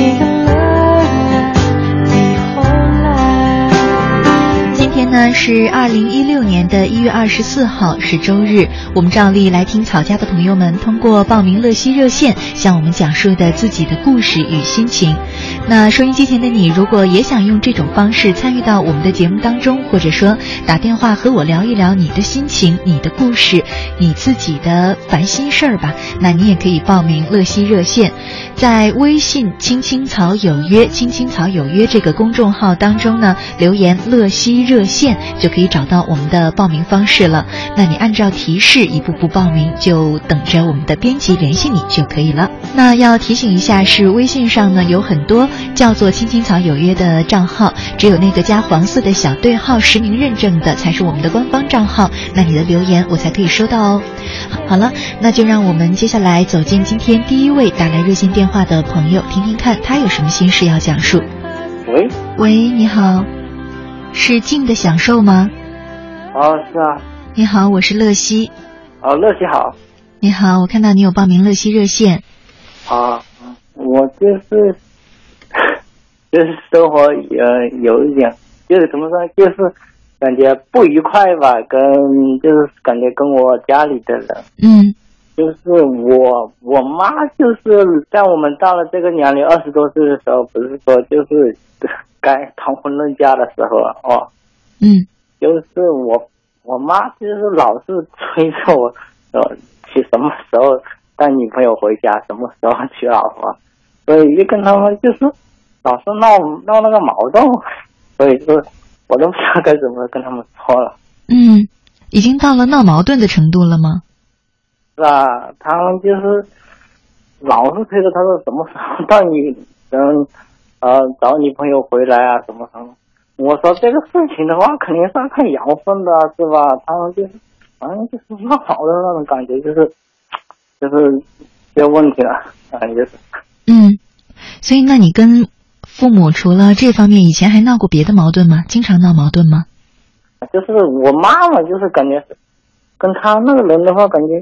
今呢是二零一六年的一月二十四号，是周日。我们照例来听草家的朋友们通过报名乐西热线向我们讲述的自己的故事与心情。那收音机前的你，如果也想用这种方式参与到我们的节目当中，或者说打电话和我聊一聊你的心情、你的故事、你自己的烦心事儿吧，那你也可以报名乐西热线，在微信“青青草有约”“青青草有约”这个公众号当中呢，留言“乐西热线”就可以找到我们的报名方式了。那你按照提示一步步报名，就等着我们的编辑联系你就可以了。那要提醒一下，是微信上呢有很多。叫做“青青草有约”的账号，只有那个加黄色的小对号实名认证的才是我们的官方账号。那你的留言我才可以收到哦。好了，那就让我们接下来走进今天第一位打来热线电话的朋友，听听看他有什么心事要讲述。喂喂，你好，是静的享受吗？哦，是啊。你好，我是乐西。哦，乐西好。你好，我看到你有报名乐西热线。啊，我就是。就是生活呃有一点，就是怎么说，就是感觉不愉快吧，跟就是感觉跟我家里的人，嗯，就是我我妈就是在我们到了这个年龄二十多岁的时候，不是说就是该谈婚论嫁的时候了哦，嗯，就是我我妈就是老是催着我，呃，去什么时候带女朋友回家，什么时候娶老婆，所以就跟他们就是。老是闹闹那个矛盾，所以就是，我都不知道该怎么跟他们说了。嗯，已经到了闹矛盾的程度了吗？是啊，他们就是老是催着他说什么时候带你嗯呃找女朋友回来啊什么什么。我说这个事情的话，肯定是要看缘分的，是吧？他们就是反正就是闹好的那种感觉，就是就是有问题了，反正就是。嗯，所以那你跟。父母除了这方面，以前还闹过别的矛盾吗？经常闹矛盾吗？就是我妈妈，就是感觉跟他那个人的话，感觉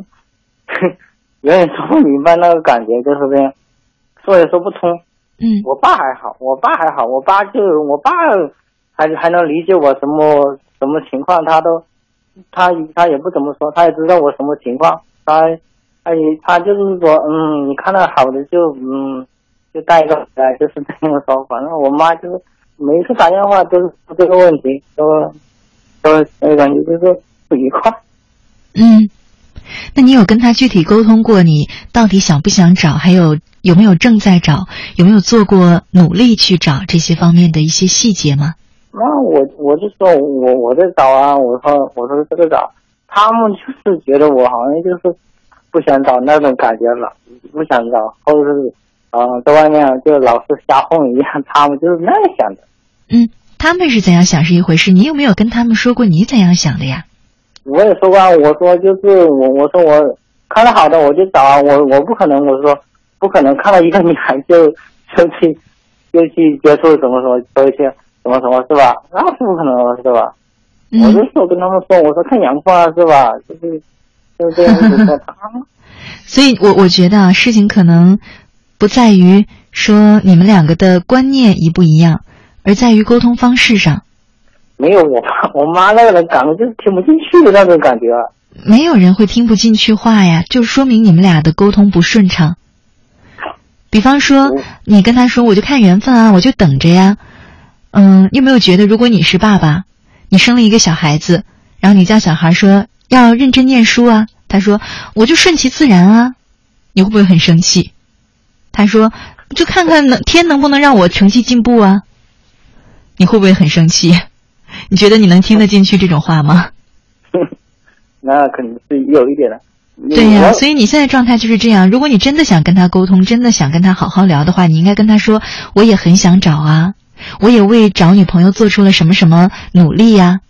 有点说不明白那个感觉，就是这样，说也说不通。嗯，我爸还好，我爸还好，我爸就我爸还还能理解我什么什么情况，他都他他也不怎么说，他也知道我什么情况，他他也他就是说，嗯，你看到好的就嗯。就带一个回来，就是这样说。反正我妈就是每次打电话都是这个问题，都都感觉就是不愉快。嗯，那你有跟他具体沟通过？你到底想不想找？还有有没有正在找？有没有做过努力去找这些方面的一些细节吗？那我我就说我我在找啊，我说我说这个找，他们就是觉得我好像就是不想找那种感觉了，不想找，或者是。嗯，在外面就老是瞎混一样，他们就是那样想的。嗯，他们是怎样想是一回事，你有没有跟他们说过你怎样想的呀？我也说过，我说就是我，我说我看到好的我就找，我我不可能，我说不可能看到一个女孩就就去就去接触什么什么说一些什么什么是吧？那是不可能的，是吧？我就说跟他们说，我说看阳光是吧？就是就是这样子说他。所以我我觉得啊，事情可能。不在于说你们两个的观念一不一样，而在于沟通方式上。没有我爸 我妈那个人感觉就是听不进去的那种感觉。没有人会听不进去话呀，就说明你们俩的沟通不顺畅。比方说，你跟他说：“我就看缘分啊，我就等着呀。”嗯，有没有觉得，如果你是爸爸，你生了一个小孩子，然后你叫小孩说要认真念书啊，他说：“我就顺其自然啊。”你会不会很生气？他说：“就看看能天能不能让我成绩进步啊？你会不会很生气？你觉得你能听得进去这种话吗？” 那肯定是有一点的。对呀、我所以你现在状态就是这样。如果你真的想跟他沟通，真的想跟他好好聊的话，你应该跟他说：“我也很想找啊，我也为找女朋友做出了什么什么努力呀、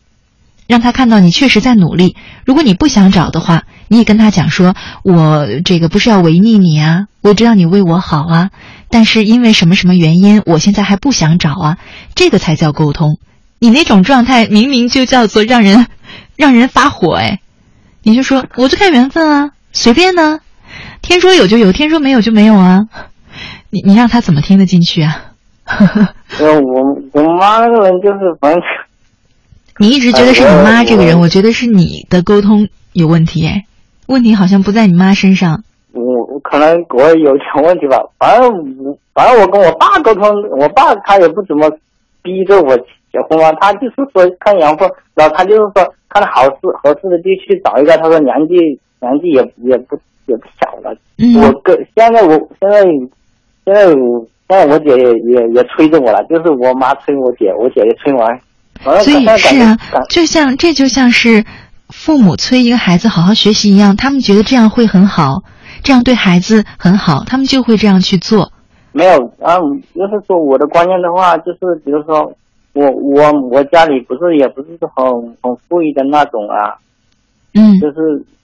让他看到你确实在努力。如果你不想找的话，你也跟他讲说：“我这个不是要违逆你啊，我知道你为我好啊，但是因为什么什么原因，我现在还不想找啊。”这个才叫沟通。你那种状态明明就叫做让人 让人发火哎。你就说我就看缘分啊，随便呢，天说有就有，天说没有就没有啊。你你让他怎么听得进去啊？呵 呵，我我妈那个人就是反正 你一直觉得是你妈这个人，我我觉得是你的沟通有问题哎，问题好像不在你妈身上。我我可能我有点问题吧，反正我反正我跟我爸沟通，我爸他也不怎么逼着我结婚吗，他就是说看缘分，然后他就是说看好适合适的就去找一个，他说年纪年纪也也不也不小了，嗯。我跟现在我现在现在我现在我姐也也也催着我了，就是我妈催我姐，我姐也催我，所以是啊，就像这就像是父母催一个孩子好好学习一样，他们觉得这样会很好，这样对孩子很好，他们就会这样去做。没有，啊，就是说我的观念的话，就是比如说我我我家里不是也不是很很富裕的那种啊，嗯。就是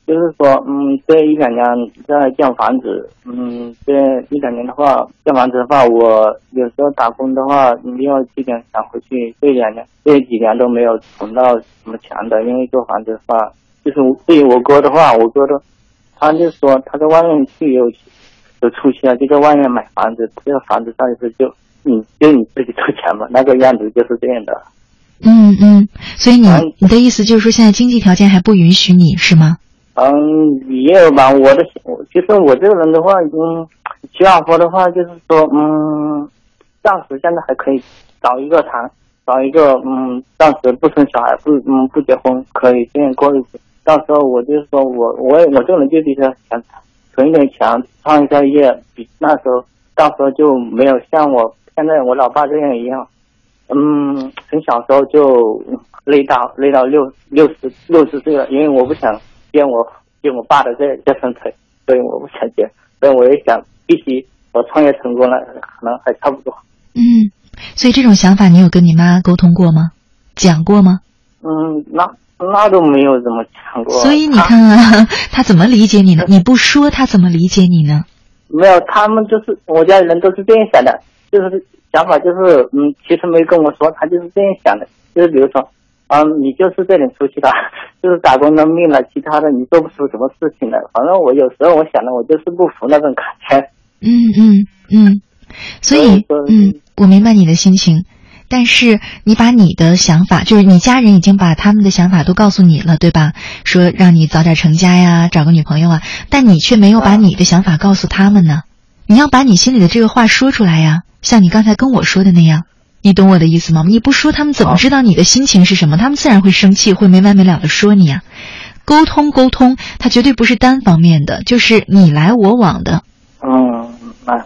就是说，嗯，这一两年在建房子，嗯，这一两年的话，建房子的话，我有时候打工的话，没有几点想回去，这两年这几年都没有存到什么钱的，因为做房子的话，就是对于我哥的话，我哥的，他就说他在外面去有有出息了，就在外面买房子，这个房子上一次就你就你自己出钱嘛，那个样子就是这样的。嗯嗯，所以你嗯你的意思就是说，现在经济条件还不允许你是吗？嗯，也有吧。我的，我其实我这个人的话，嗯，娶老婆的话，就是说，嗯，暂时现在还可以找一个谈，找一个，嗯，暂时不生小孩，不，嗯，不结婚，可以这样过日子。到时候我就是说我，我也我这个人就比较想存一点钱，创一下业，比那时候到时候就没有像我现在我老爸这样一样，嗯，从小时候就累到累到六六十六十岁了，因为我不想接我接我爸的这这双腿，所以我不想接，所以我也想必须我创业成功了，可能还差不多。嗯，所以这种想法你有跟你妈沟通过吗？讲过吗？嗯，那那都没有怎么讲过。所以你看啊，他怎么理解你呢？你不说，他怎么理解你呢？没有，他们就是我家人都是这样想的，就是想法就是，嗯，其实没跟我说，他就是这样想的，就是比如说，嗯，你就是这点出息了，就是打工的命了，其他的你做不出什么事情来。反正我有时候我想的，我就是不服那种感觉。嗯嗯嗯，所以嗯，我明白你的心情，但是你把你的想法，就是你家人已经把他们的想法都告诉你了，对吧？说让你早点成家呀，找个女朋友啊，但你却没有把啊你的想法告诉他们呢。你要把你心里的这个话说出来呀，像你刚才跟我说的那样。你懂我的意思吗？你不说，他们怎么知道你的心情是什么？他们自然会生气，会没完没了的说你啊。沟通沟通，它绝对不是单方面的，就是你来我往的。嗯，那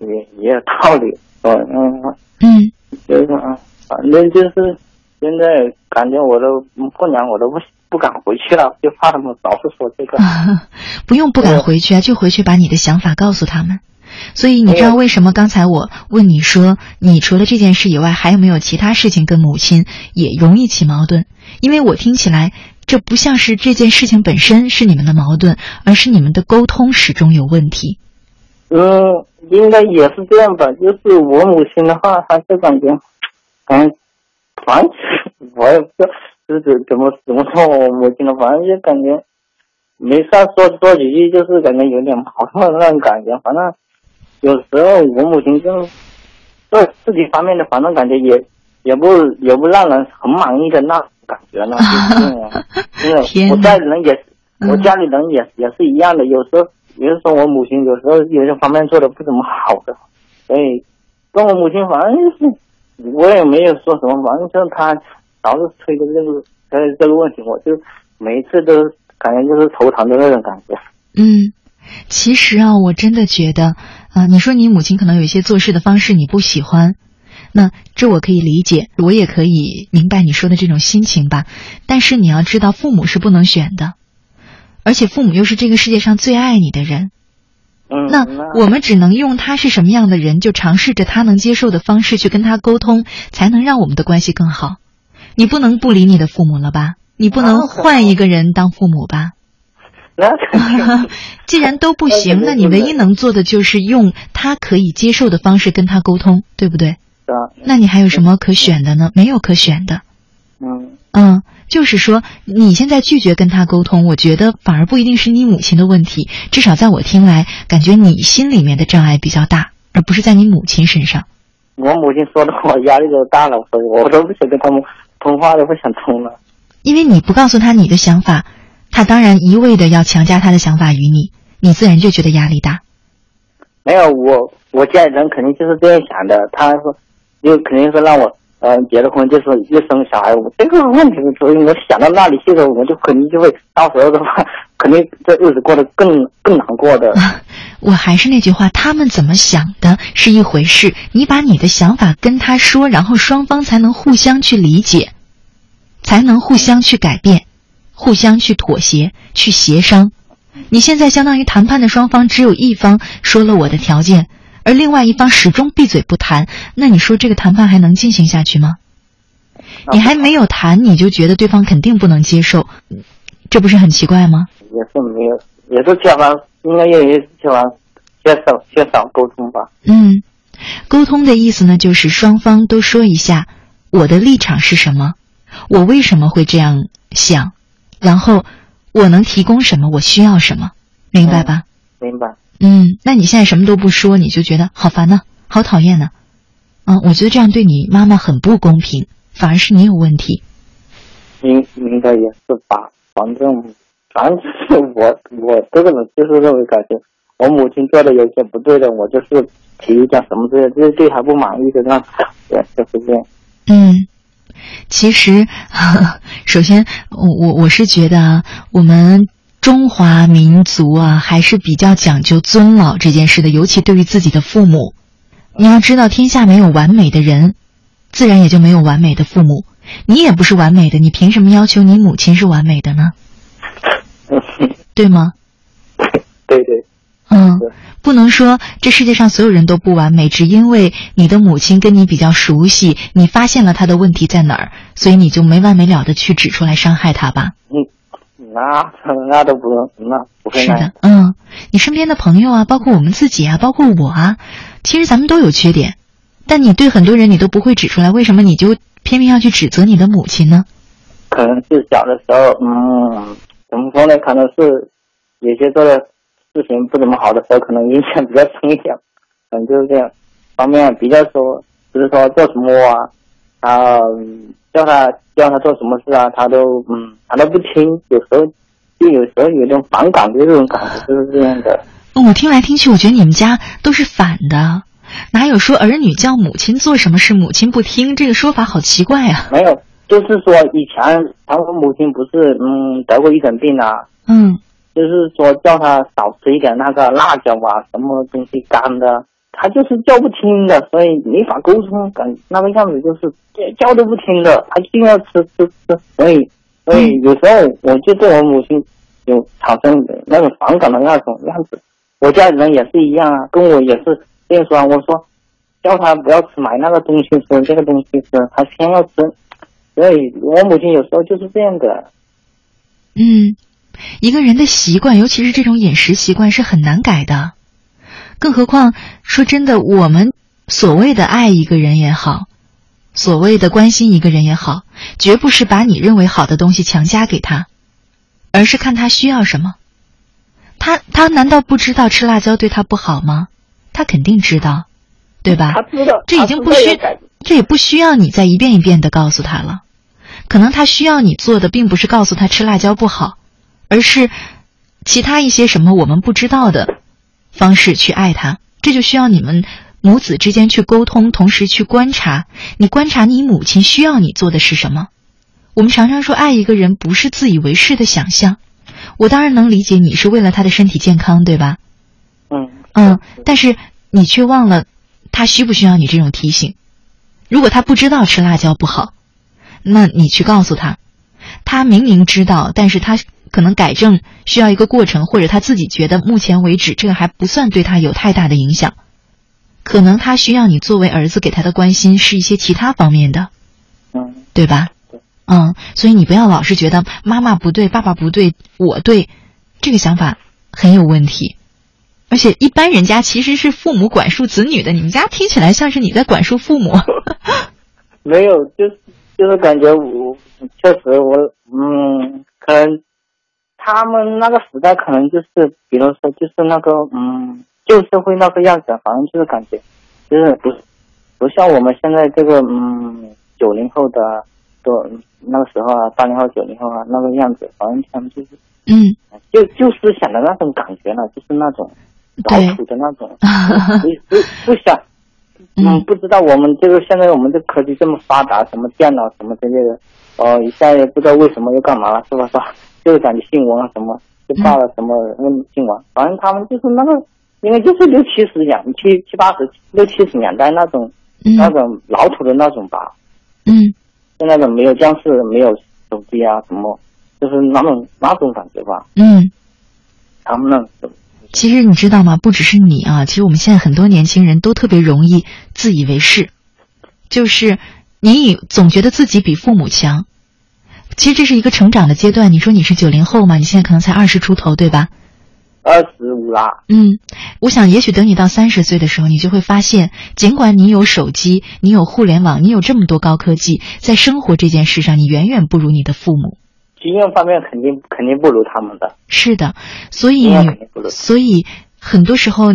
也也有道理。嗯嗯，嗯就是啊，反正就是现在感觉我都过年我都不不敢回去了，就怕他们老是说这个。不用不敢回去啊，就回去把你的想法告诉他们。所以你知道为什么刚才我问你说，你除了这件事以外，还有没有其他事情跟母亲也容易起矛盾？因为我听起来，这不像是这件事情本身是你们的矛盾，而是你们的沟通始终有问题。嗯，应该也是这样吧。就是我母亲的话，她就感觉，嗯，反正我也不知道就是怎么怎么说我母亲的，反正就感觉没事说说几句，就是感觉有点矛盾那种感觉。反正有时候我母亲就对自己方面的，反正感觉也也不也不让人很满意的那种感觉呢。就是这样真的，我家里人也是，我嗯家里人也也是一样的。有时候，也是说我母亲有时候有些方面做的不怎么好的，所以跟我母亲反正就是我也没有说什么，反正就是她老是催着这个呃这个问题，我就每一次都感觉就是头疼的那种感觉。嗯，其实啊，我真的觉得，啊、你说你母亲可能有一些做事的方式你不喜欢，那这我可以理解，我也可以明白你说的这种心情吧。但是你要知道，父母是不能选的，而且父母又是这个世界上最爱你的人。嗯，那我们只能用他是什么样的人，就尝试着他能接受的方式去跟他沟通，才能让我们的关系更好。你不能不理你的父母了吧？你不能换一个人当父母吧？那 既然都不行，那你唯一能做的就是用他可以接受的方式跟他沟通，对不对？是啊，那你还有什么可选的呢？没有可选的。嗯嗯，就是说你现在拒绝跟他沟通，我觉得反而不一定是你母亲的问题，至少在我听来，感觉你心里面的障碍比较大，而不是在你母亲身上。我母亲说的我压力都大了，所以我都不想跟他们通话，都不想通了。因为你不告诉他你的想法，他当然一味的要强加他的想法于你，你自然就觉得压力大。没有我，我家里人肯定就是这样想的。他说，就肯定是让我，呃，结了婚就是又生小孩。我这个问题，所以我想到那里去了，我就肯定就会到时候的话，肯定这日子过得更更难过的。我还是那句话，他们怎么想的是一回事，你把你的想法跟他说，然后双方才能互相去理解，才能互相去改变，互相去妥协，去协商。你现在相当于谈判的双方只有一方说了我的条件，而另外一方始终闭嘴不谈，那你说这个谈判还能进行下去吗？你还没有谈，你就觉得对方肯定不能接受，这不是很奇怪吗？也是没有，也是缺乏，应该也也是缺乏，缺少缺少沟通吧。嗯，沟通的意思呢，就是双方都说一下我的立场是什么，我为什么会这样想，然后我能提供什么，我需要什么，明白吧？明白。嗯，那你现在什么都不说，你就觉得好烦呢，好讨厌呢。嗯，我觉得这样对你妈妈很不公平，反而是你有问题。应应该也是吧，反正反正就是我我这个人就是认为感觉我母亲做的有些不对的，我就是提一下什么之类的，就是对她不满意的那种感觉，就是这样。嗯，其实，首先，我我我是觉得啊，我们中华民族啊，还是比较讲究尊老这件事的，尤其对于自己的父母。你要知道，天下没有完美的人，自然也就没有完美的父母。你也不是完美的，你凭什么要求你母亲是完美的呢？对吗？对对，嗯，不能说这世界上所有人都不完美，只因为你的母亲跟你比较熟悉，你发现了她的问题在哪儿，所以你就没完没了的去指出来伤害她吧？嗯那那都不用，那不会是的，嗯，你身边的朋友啊，包括我们自己啊，包括我啊，其实咱们都有缺点，但你对很多人你都不会指出来，为什么你就偏偏要去指责你的母亲呢？可能是小的时候，嗯，怎么说呢？可能是有些做的事情不怎么好的时候，可能影响比较深一点，可能就是这样。方面比较说，就是说做什么啊，啊，嗯叫他叫他做什么事啊，他都嗯，他都不听，有时候就有时候有点反感的这种感觉，就是这样的。我听来听去，我觉得你们家都是反的，哪有说儿女叫母亲做什么事，母亲不听这个说法，好奇怪啊！没有，就是说以前他我母亲不是嗯得过一种病啊，嗯就是说叫他少吃一点那个辣椒啊，什么东西干的，他就是叫不听的，所以没法沟通，感那个样子就是叫叫都不听的，他一定要吃吃吃，所以所以有时候我就对我母亲有产生那种反感的那种样子，我家里人也是一样啊，跟我也是这样说啊，我说叫他不要吃买那个东西吃，这个东西吃，他偏要吃，所以我母亲有时候就是这样的。嗯，一个人的习惯，尤其是这种饮食习惯，是很难改的。更何况，说真的，我们所谓的爱一个人也好，所谓的关心一个人也好，绝不是把你认为好的东西强加给他，而是看他需要什么。他他难道不知道吃辣椒对他不好吗？他肯定知道，对吧？他知道，这已经不需这也不需要你再一遍一遍的告诉他了。可能他需要你做的，并不是告诉他吃辣椒不好，而是其他一些什么我们不知道的方式去爱他。这就需要你们母子之间去沟通，同时去观察。你观察你母亲需要你做的是什么？我们常常说，爱一个人不是自以为是的想象。我当然能理解你是为了他的身体健康，对吧？嗯嗯，但是你却忘了，他需不需要你这种提醒？如果他不知道吃辣椒不好，那你去告诉他，他明明知道，但是他可能改正需要一个过程，或者他自己觉得目前为止这个还不算对他有太大的影响，可能他需要你作为儿子给他的关心是一些其他方面的，嗯，对吧？嗯，所以你不要老是觉得妈妈不对，爸爸不对，我对，这个想法很有问题。而且一般人家其实是父母管束子女的，你们家听起来像是你在管束父母。没有，就是就是感觉我确实我嗯，可能他们那个时代可能就是，比如说就是那个嗯旧社会那个样子，反正就是感觉就是不不像我们现在这个嗯九零后的都那个时候啊，八零后九零后啊那个样子，反正他们就是嗯就就是想的那种感觉了，就是那种老土的那种，不不不想。嗯，不知道我们这个现在我们这科技这么发达，什么电脑什么之类的，哦，一下也不知道为什么又干嘛了，是吧？是吧？就是感觉新闻啊什么，就报了什么问新闻，反正他们就是那个，应该就是六七十年、七七八十、六七十年代那种那种老土的那种吧。嗯。就那种没有僵尸，没有手机啊什么，就是那种那种感觉吧。嗯。他们那种。其实你知道吗？不只是你啊，其实我们现在很多年轻人都特别容易自以为是，就是你以总觉得自己比父母强。其实这是一个成长的阶段。你说你是九零后嘛？你现在可能才二十出头，对吧？二十五啦。嗯，我想也许等你到三十岁的时候，你就会发现，尽管你有手机，你有互联网，你有这么多高科技，在生活这件事上，你远远不如你的父母。经验方面肯定肯定不如他们的。是的，所以所以很多时候，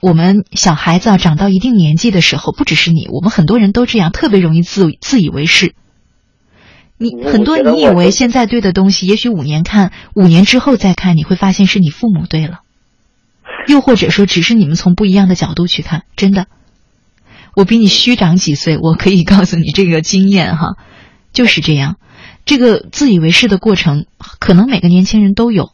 我们小孩子啊长到一定年纪的时候，不只是你，我们很多人都这样，特别容易自自以为是。你很多你以为现在对的东西，也许五年看，五年之后再看，你会发现是你父母对了。又或者说，只是你们从不一样的角度去看，真的。我比你虚长几岁，我可以告诉你这个经验哈，就是这样。这个自以为是的过程，可能每个年轻人都有，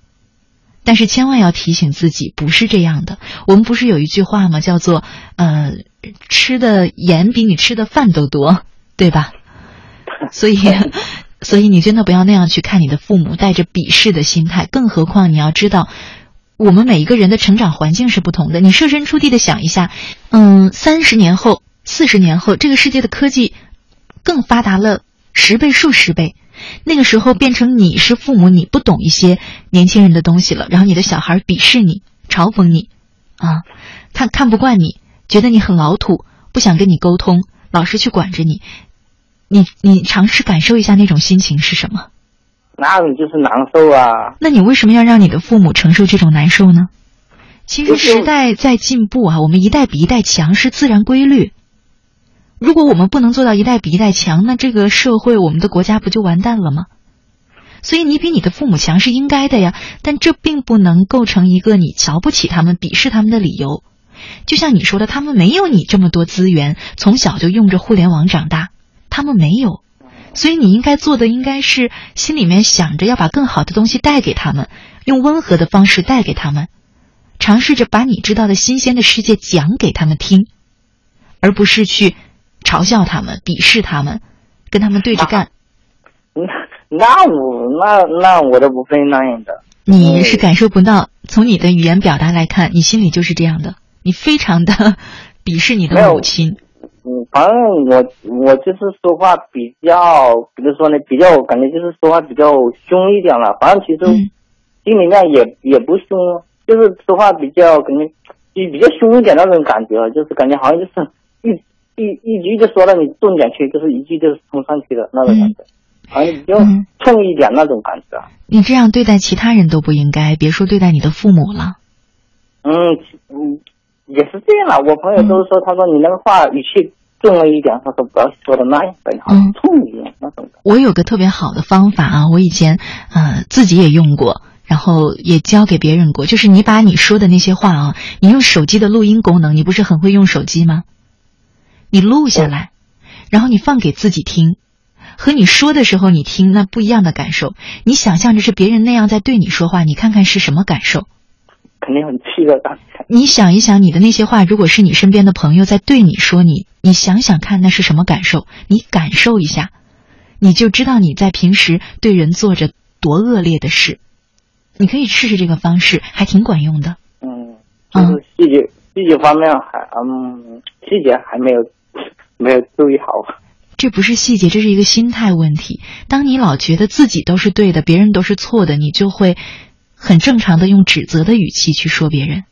但是千万要提醒自己，不是这样的。我们不是有一句话吗？叫做“呃，吃的盐比你吃的饭都多”，对吧？所以，所以你真的不要那样去看你的父母，带着鄙视的心态。更何况你要知道，我们每一个人的成长环境是不同的。你设身处地的想一下，嗯，三十年后、四十年后，这个世界的科技更发达了十倍、数十倍。那个时候变成你是父母，你不懂一些年轻人的东西了，然后你的小孩鄙视你、嘲讽你，啊，看看不惯你，觉得你很老土，不想跟你沟通，老是去管着你，你你尝试感受一下那种心情是什么？那种就是难受啊。那你为什么要让你的父母承受这种难受呢？其实时代在进步啊，我们一代比一代强是自然规律。如果我们不能做到一代比一代强，那这个社会、我们的国家不就完蛋了吗？所以你比你的父母强是应该的呀，但这并不能构成一个你瞧不起他们、鄙视他们的理由。就像你说的，他们没有你这么多资源，从小就用着互联网长大，他们没有，所以你应该做的应该是心里面想着要把更好的东西带给他们，用温和的方式带给他们，尝试着把你知道的新鲜的世界讲给他们听，而不是去。嘲笑他们，鄙视他们，跟他们对着干。那 那我那那我都不会那样的。你是感受不到，从你的语言表达来看，你心里就是这样的。你非常的鄙视你的母亲。嗯，反正我我就是说话比较，比如说呢，比较感觉就是说话比较凶一点了。反正其实心里面也也不凶，就是说话比较感觉比比较凶一点那种感觉，就是感觉好像就是一。一一句就说到，你重点去，就是一句就是冲上去的那种感觉，好像比较冲一点那种感觉。你这样对待其他人都不应该，别说对待你的父母了。嗯嗯，也是这样了。我朋友都是说，他说你那个话语气重了一点，他说不要说的那样，好像冲一点那种。我有个特别好的方法啊，我以前呃自己也用过，然后也教给别人过，就是你把你说的那些话啊，你用手机的录音功能，你不是很会用手机吗？你录下来，然后你放给自己听，和你说的时候你听那不一样的感受。你想象着是别人那样在对你说话，你看看是什么感受？肯定很气的。你想一想，你的那些话，如果是你身边的朋友在对你说，你你想想看那是什么感受？你感受一下，你就知道你在平时对人做着多恶劣的事。你可以试试这个方式，还挺管用的。嗯，就是细节细节方面还嗯细节还没有没有注意好。这不是细节，这是一个心态问题。当你老觉得自己都是对的，别人都是错的，你就会很正常的用指责的语气去说别人。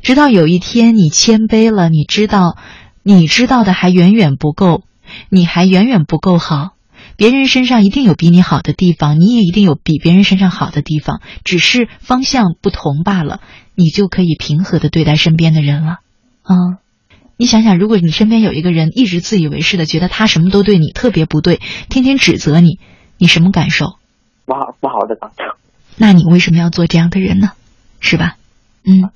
直到有一天你谦卑了，你知道，你知道的还远远不够，你还远远不够好。别人身上一定有比你好的地方，你也一定有比别人身上好的地方，只是方向不同罢了。你就可以平和的对待身边的人了。啊。你想想，如果你身边有一个人一直自以为是的，觉得他什么都对你特别不对，天天指责你，你什么感受？不好不好的感受。那你为什么要做这样的人呢？是吧？嗯。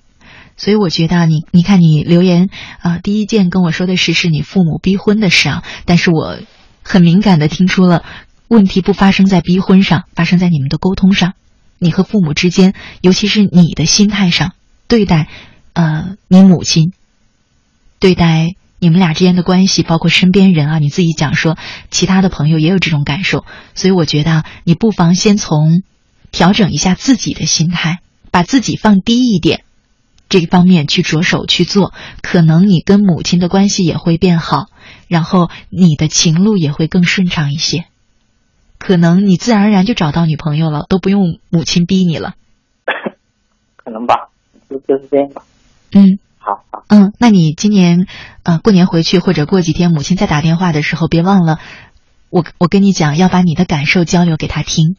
所以我觉得你，你看你留言啊，第一件跟我说的是是你父母逼婚的事啊，但是我很敏感的听出了问题不发生在逼婚上，发生在你们的沟通上，你和父母之间，尤其是你的心态上对待呃你母亲。对待你们俩之间的关系，包括身边人啊，你自己讲说，其他的朋友也有这种感受，所以我觉得你不妨先从调整一下自己的心态，把自己放低一点，这方面去着手去做，可能你跟母亲的关系也会变好，然后你的情路也会更顺畅一些，可能你自然而然就找到女朋友了，都不用母亲逼你了，可能吧，就就是这样吧，嗯。好好，嗯，那你今年，呃，过年回去或者过几天，母亲再打电话的时候，别忘了，我我跟你讲，要把你的感受交流给她听，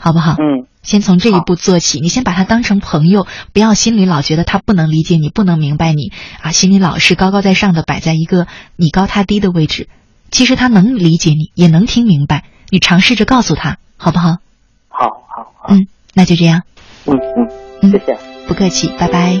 好不好？嗯，先从这一步做起，你先把他当成朋友，不要心里老觉得他不能理解你，不能明白你啊，心里老是高高在上的摆在一个你高他低的位置，其实他能理解你，也能听明白，你尝试着告诉他，好不好？好好好，嗯，那就这样，嗯嗯，谢谢，不客气，拜拜。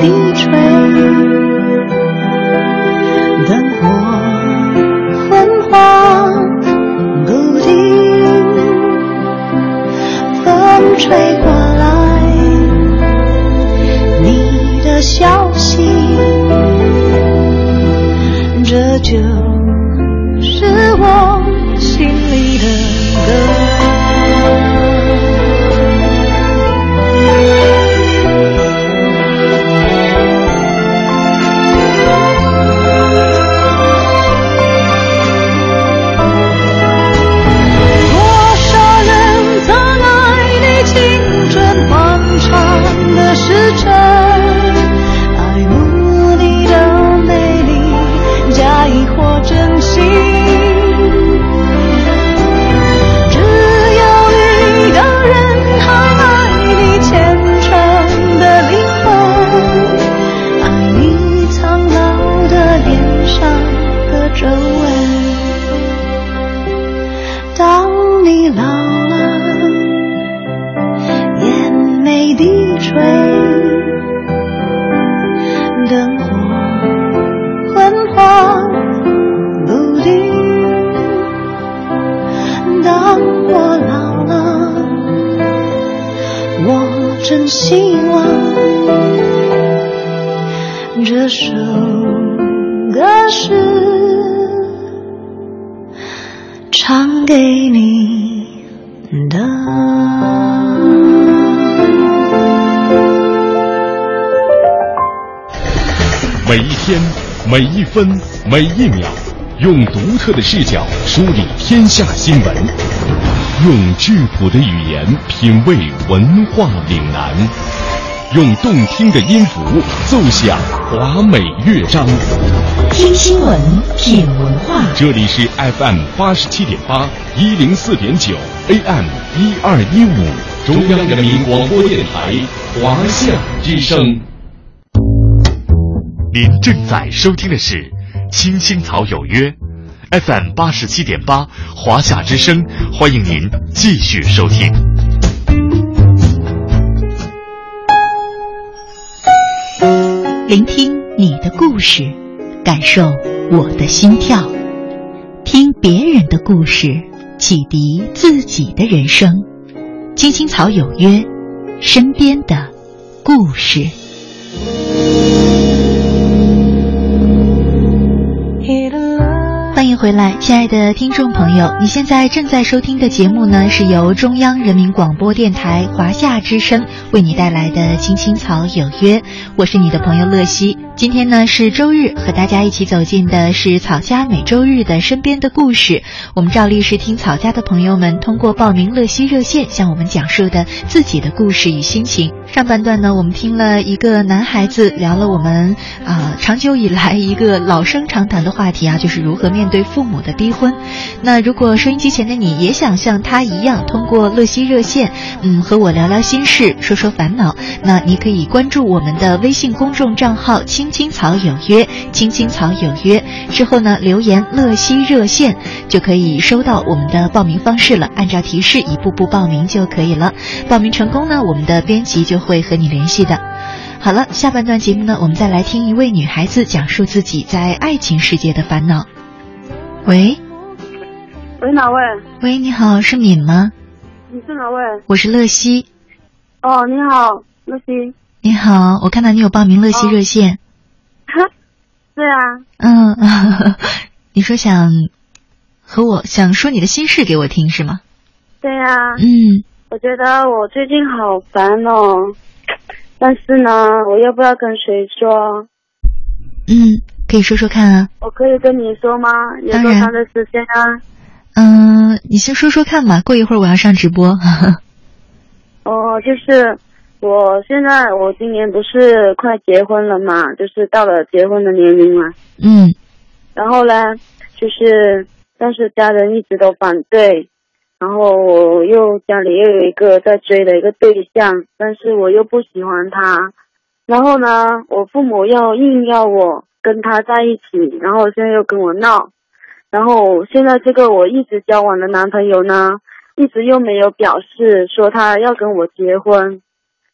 低垂，用独特的视角梳理天下新闻，用质朴的语言品味文化岭南，用动听的音符奏响华美乐章。听新闻，品文化。这里是 FM 八十七点八，一零四点九，AM 一二一五，中央人民广播电台华夏之声。您正在收听的是《青青草有约》，FM 八十七点八，华夏之声，欢迎您继续收听。聆听你的故事，感受我的心跳，听别人的故事，启迪自己的人生。青青草有约，身边的故事。回来，亲爱的听众朋友，你现在正在收听的节目呢，是由中央人民广播电台华夏之声为你带来的《青青草有约》，我是你的朋友乐西。今天呢是周日，和大家一起走进的是草家每周日的身边的故事。我们照例是听草家的朋友们通过报名乐西热线向我们讲述的自己的故事与心情。上半段呢，我们听了一个男孩子聊了我们啊、长久以来一个老生常谈的话题啊，就是如何面对父母的逼婚。那如果收音机前的你也想像他一样，通过乐西热线，嗯，和我聊聊心事，说说烦恼，那你可以关注我们的微信公众账号“青青草有约”，“青青草有约”之后呢，留言“乐西热线”就可以收到我们的报名方式了，按照提示一步步报名就可以了。报名成功呢，我们的编辑就会和你联系的。好了，下半段节目呢，我们再来听一位女孩子讲述自己在爱情世界的烦恼。喂喂，哪位？喂，你好，是敏吗？你是哪位？我是乐西。哦，你好，乐西。你好，我看到你有报名乐西热线。哈，对啊，嗯，你说想和我想说你的心事给我听是吗？对啊。嗯，我觉得我最近好烦哦，但是呢，我又不知道跟谁说。嗯，可以说说看啊。我可以跟你说吗？有多长的时间啊？嗯，你先说说看吧。过一会儿我要上直播。哦，就是我现在我今年不是快结婚了嘛，就是到了结婚的年龄嘛。嗯然后呢，就是但是家人一直都反对，然后我又家里又有一个在追的一个对象，但是我又不喜欢他，然后呢，我父母要硬要我跟他在一起，然后现在又跟我闹，然后现在这个我一直交往的男朋友呢，一直又没有表示说他要跟我结婚，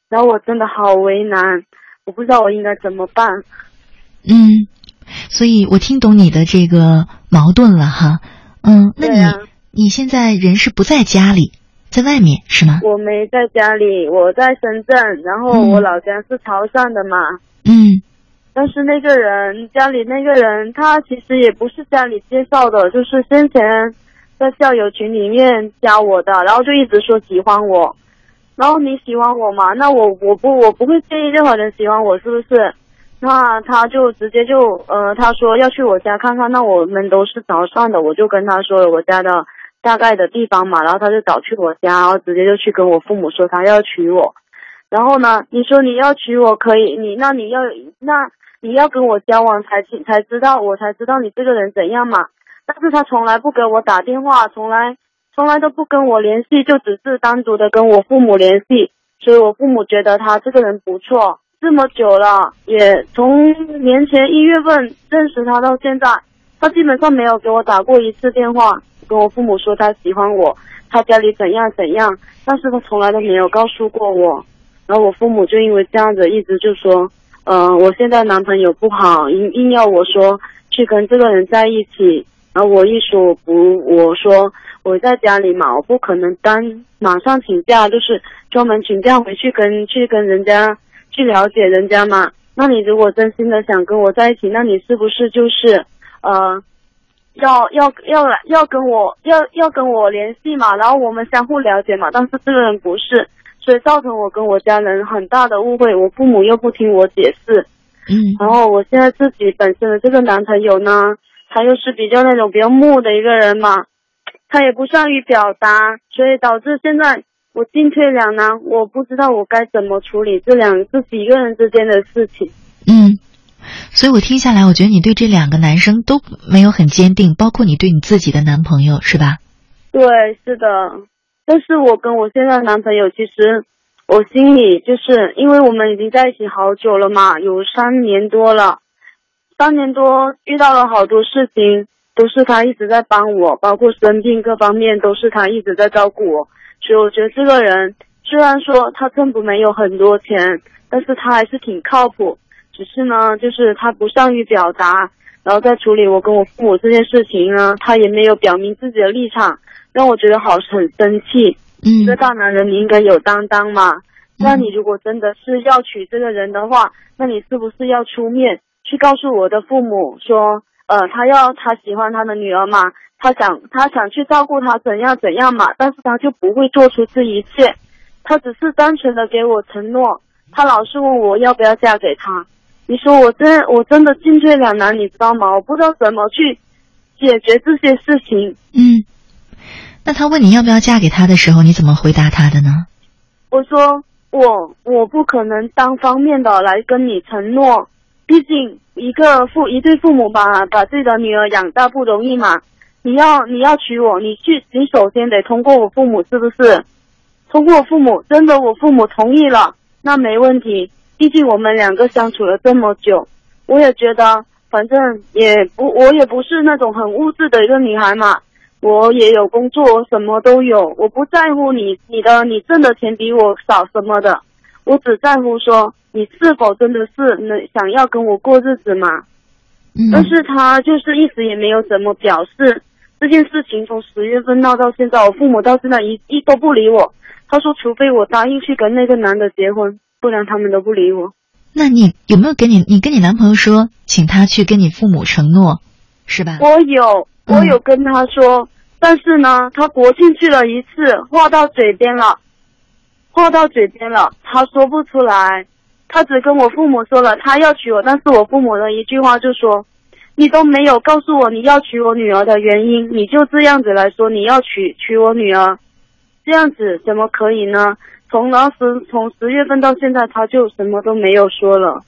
然后我真的好为难，我不知道我应该怎么办。嗯，所以我听懂你的这个矛盾了哈。嗯，那你、啊你现在人是不在家里，在外面是吗？我没在家里，我在深圳，然后嗯我老家是潮汕的嘛。嗯但是那个人家里那个人，他其实也不是家里介绍的，就是先前在校友群里面加我的，然后就一直说喜欢我。然后你喜欢我嘛？那我我不我不会介意任何人喜欢我，是不是？那他就直接就呃，他说要去我家看看，那我们都是潮汕的，我就跟他说了我家的大概的地方嘛，然后他就找去我家，然后直接就去跟我父母说他要娶我。然后呢，你说你要娶我可以，你那你要那你要跟我交往才才知道我才知道你这个人怎样嘛。但是他从来不给我打电话，从来从来都不跟我联系，就只是单独的跟我父母联系，所以我父母觉得他这个人不错。这么久了，也从年前一月份认识他到现在，他基本上没有给我打过一次电话，跟我父母说他喜欢我，他家里怎样怎样，但是他从来都没有告诉过我。然后我父母就因为这样子，一直就说，嗯、我现在男朋友不好，硬硬要我说去跟这个人在一起。然后我一说我不，我说我在家里嘛，我不可能单马上请假，就是专门请假回去跟去跟人家去了解人家嘛。那你如果真心的想跟我在一起，那你是不是就是呃要要要来要跟我要要跟我联系嘛，然后我们相互了解嘛，但是这个人不是，所以造成我跟我家人很大的误会，我父母又不听我解释，嗯然后我现在自己本身的这个男朋友呢，他又是比较那种比较木的一个人嘛，他也不善于表达，所以导致现在我进退两难，我不知道我该怎么处理这两自己一个人之间的事情。嗯，所以我听下来，我觉得你对这两个男生都没有很坚定，包括你对你自己的男朋友，是吧？对，是的，但是我跟我现在的男朋友，其实我心里就是因为我们已经在一起好久了嘛，有三年多了，三年多遇到了好多事情，都是他一直在帮我，包括生病各方面都是他一直在照顾我，所以我觉得这个人虽然说他挣不没有很多钱，但是他还是挺靠谱，只是呢，就是他不善于表达。然后在处理我跟我父母这件事情呢，他也没有表明自己的立场，让我觉得好很生气。一个嗯大男人，你应该有担当嘛。那你如果真的是要娶这个人的话，那你是不是要出面去告诉我的父母说，呃，他要他喜欢他的女儿嘛，他想他想去照顾她怎样怎样嘛，但是他就不会做出这一切，他只是单纯的给我承诺，他老是问我要不要嫁给他。你说我真我真的进退两难，你知道吗？我不知道怎么去解决这些事情。嗯，那他问你要不要嫁给他的时候，你怎么回答他的呢？我说我我不可能单方面的来跟你承诺，毕竟一个父一对父母把把自己的女儿养大不容易嘛。你要你要娶我，你去你首先得通过我父母，是不是？通过我父母，真的我父母同意了，那没问题。毕竟我们两个相处了这么久，我也觉得反正也不我也不是那种很物质的一个女孩嘛。我也有工作，我什么都有，我不在乎你你的你挣的钱比我少什么的，我只在乎说你是否真的是能想要跟我过日子嘛。嗯但是他就是一直也没有怎么表示这件事情，从十月份闹到现在，我父母到现在一一都不理我。他说，除非我答应去跟那个男的结婚，不然他们都不理我。那你有没有跟你你跟你男朋友说，请他去跟你父母承诺，是吧？我有，嗯我有跟他说，但是呢，他国庆去了一次，话到嘴边了，话到嘴边了，他说不出来，他只跟我父母说了他要娶我，但是我父母的一句话就说，你都没有告诉我你要娶我女儿的原因，你就这样子来说你要娶娶我女儿，这样子怎么可以呢？从当时从十月份到现在，他就什么都没有说了。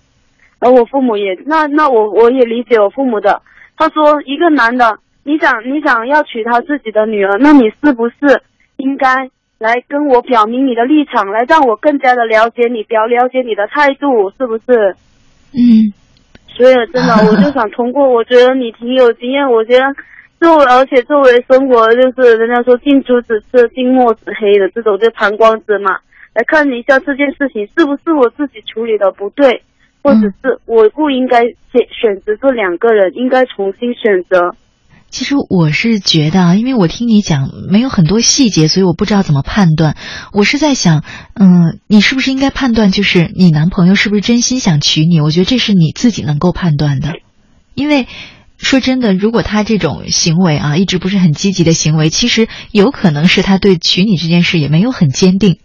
而我父母也那那我我也理解我父母的。他说一个男的，你想你想要娶他自己的女儿，那你是不是应该来跟我表明你的立场，来让我更加的了解你，表了解你的态度，是不是？嗯所以真的，我就想通过，我觉得你挺有经验，我觉得作为而且作为生活就是人家说近朱者赤，近墨者黑的这种就旁观者嘛，来看一下这件事情是不是我自己处理的不对，或者是我不应该选选择这两个人，应该重新选择。其实我是觉得啊，因为我听你讲没有很多细节，所以我不知道怎么判断。我是在想，嗯，你是不是应该判断，就是你男朋友是不是真心想娶你？我觉得这是你自己能够判断的。因为说真的，如果他这种行为啊，一直不是很积极的行为，其实有可能是他对娶你这件事也没有很坚定。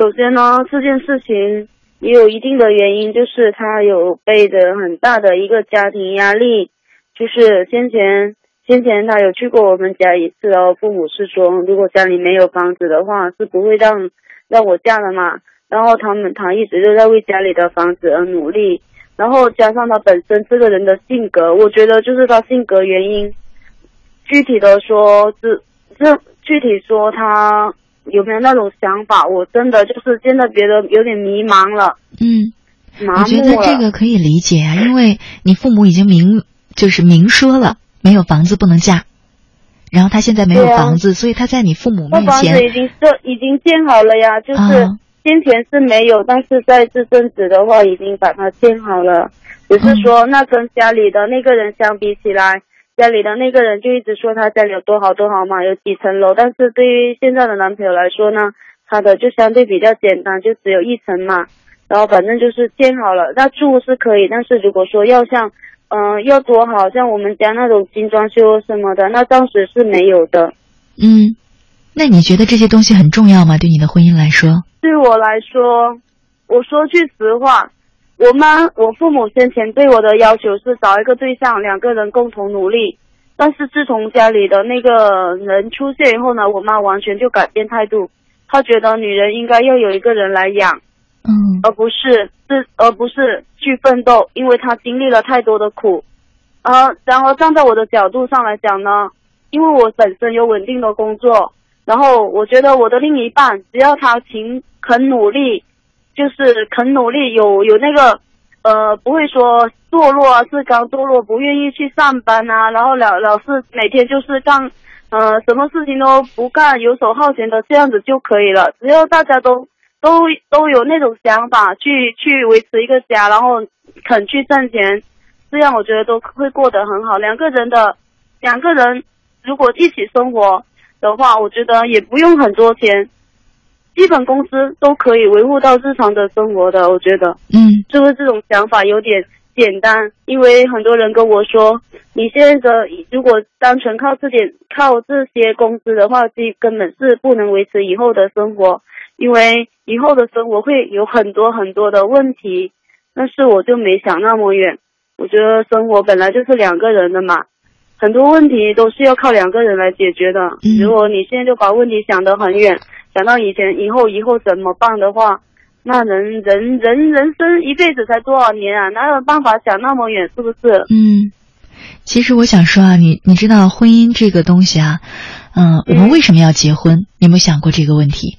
首先呢，这件事情也有一定的原因，就是他有背着很大的一个家庭压力，就是先前先前他有去过我们家一次，然后父母是说，如果家里没有房子的话，是不会让让我嫁的嘛。然后他们他一直就在为家里的房子而努力，然后加上他本身这个人的性格，我觉得就是他性格原因。具体的说，这这具体说他有没有那种想法，我真的就是现在觉得有点迷茫了，嗯，我觉得这。个可以理解啊，因为你父母已经明就是明说了，没有房子不能嫁，然后他现在没有房子，所以他在你父母那房子已经设已经建好了呀，就是啊。先前是没有，但是在这阵子的话已经把它建好了，只是说那跟家里的那个人相比起来，家里的那个人就一直说他家里有多好多好嘛，有几层楼，但是对于现在的男朋友来说呢，他的就相对比较简单，就只有一层嘛，然后反正就是建好了，那住是可以，但是如果说要像嗯、要多好，像我们家那种精装修什么的，那当时是没有的。嗯，那你觉得这些东西很重要吗？对你的婚姻来说？对我来说，我说句实话，我妈、我父母先前对我的要求是找一个对象，两个人共同努力。但是自从家里的那个人出现以后呢，我妈完全就改变态度，她觉得女人应该要有一个人来养，嗯而不是自而不是去奋斗，因为她经历了太多的苦。呃，然后站在我的角度上来讲呢，因为我本身有稳定的工作，然后我觉得我的另一半只要他勤肯努力，就是肯努力，有有那个呃，不会说堕落啊，自甘堕落，不愿意去上班啊，然后老老是每天就是干呃什么事情都不干，游手好闲的这样子就可以了。只要大家都都都有那种想法去去维持一个家，然后肯去挣钱，这样我觉得都会过得很好。两个人的两个人如果一起生活的话，我觉得也不用很多钱，基本工资都可以维护到日常的生活的。我觉得嗯就是这种想法有点简单，因为很多人跟我说，你现在的如果单纯靠这点靠这些工资的话，基根本是不能维持以后的生活，因为以后的生活会有很多很多的问题。但是我就没想那么远，我觉得生活本来就是两个人的嘛，很多问题都是要靠两个人来解决的。嗯如果你现在就把问题想得很远，想到以前、以后、以后怎么办的话，那人人人人生一辈子才多少年啊？哪有办法想那么远？是不是？嗯，其实我想说啊，你你知道婚姻这个东西啊，嗯，我们为什么要结婚？你有没有想过这个问题？